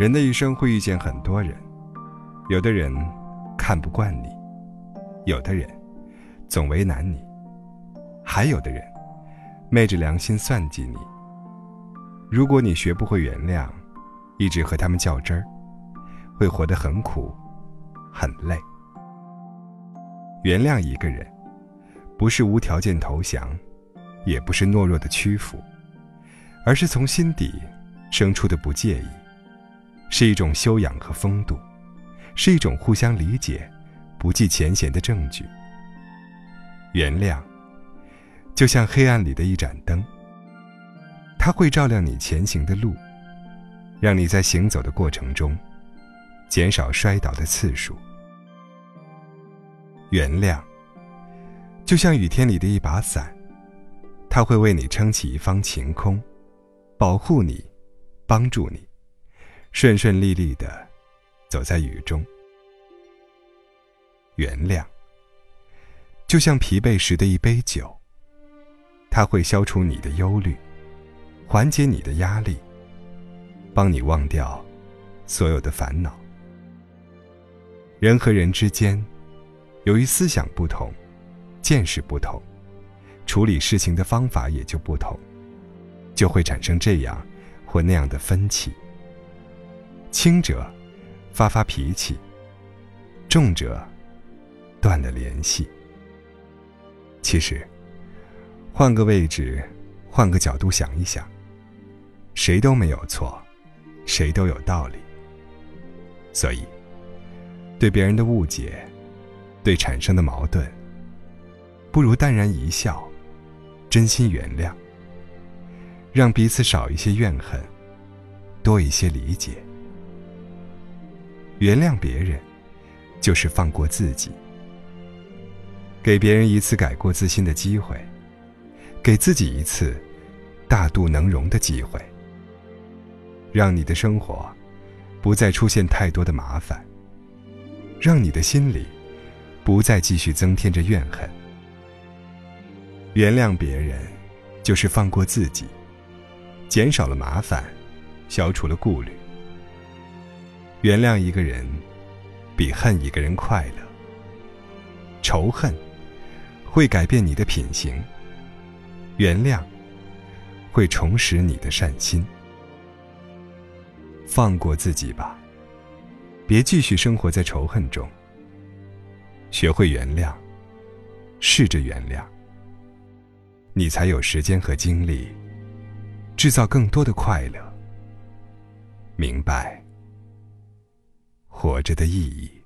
人的一生会遇见很多人，有的人看不惯你，有的人总为难你，还有的人昧着良心算计你。如果你学不会原谅，一直和他们较真儿，会活得很苦，很累。原谅一个人，不是无条件投降，也不是懦弱的屈服，而是从心底生出的不介意，是一种修养和风度，是一种互相理解、不计前嫌的证据。原谅，就像黑暗里的一盏灯，它会照亮你前行的路，让你在行走的过程中减少摔倒的次数。原谅，就像雨天里的一把伞，它会为你撑起一方晴空，保护你，帮助你，顺顺利利的走在雨中。原谅，就像疲惫时的一杯酒，它会消除你的忧虑，缓解你的压力，帮你忘掉所有的烦恼。人和人之间。由于思想不同，见识不同，处理事情的方法也就不同，就会产生这样或那样的分歧。轻者发发脾气，重者断了联系。其实，换个位置，换个角度想一想，谁都没有错，谁都有道理。所以，对别人的误解。对产生的矛盾，不如淡然一笑，真心原谅，让彼此少一些怨恨，多一些理解。原谅别人，就是放过自己，给别人一次改过自新的机会，给自己一次大度能容的机会，让你的生活不再出现太多的麻烦，让你的心里。不再继续增添着怨恨。原谅别人，就是放过自己，减少了麻烦，消除了顾虑。原谅一个人，比恨一个人快乐。仇恨会改变你的品行，原谅会重拾你的善心。放过自己吧，别继续生活在仇恨中。学会原谅，试着原谅，你才有时间和精力制造更多的快乐。明白活着的意义。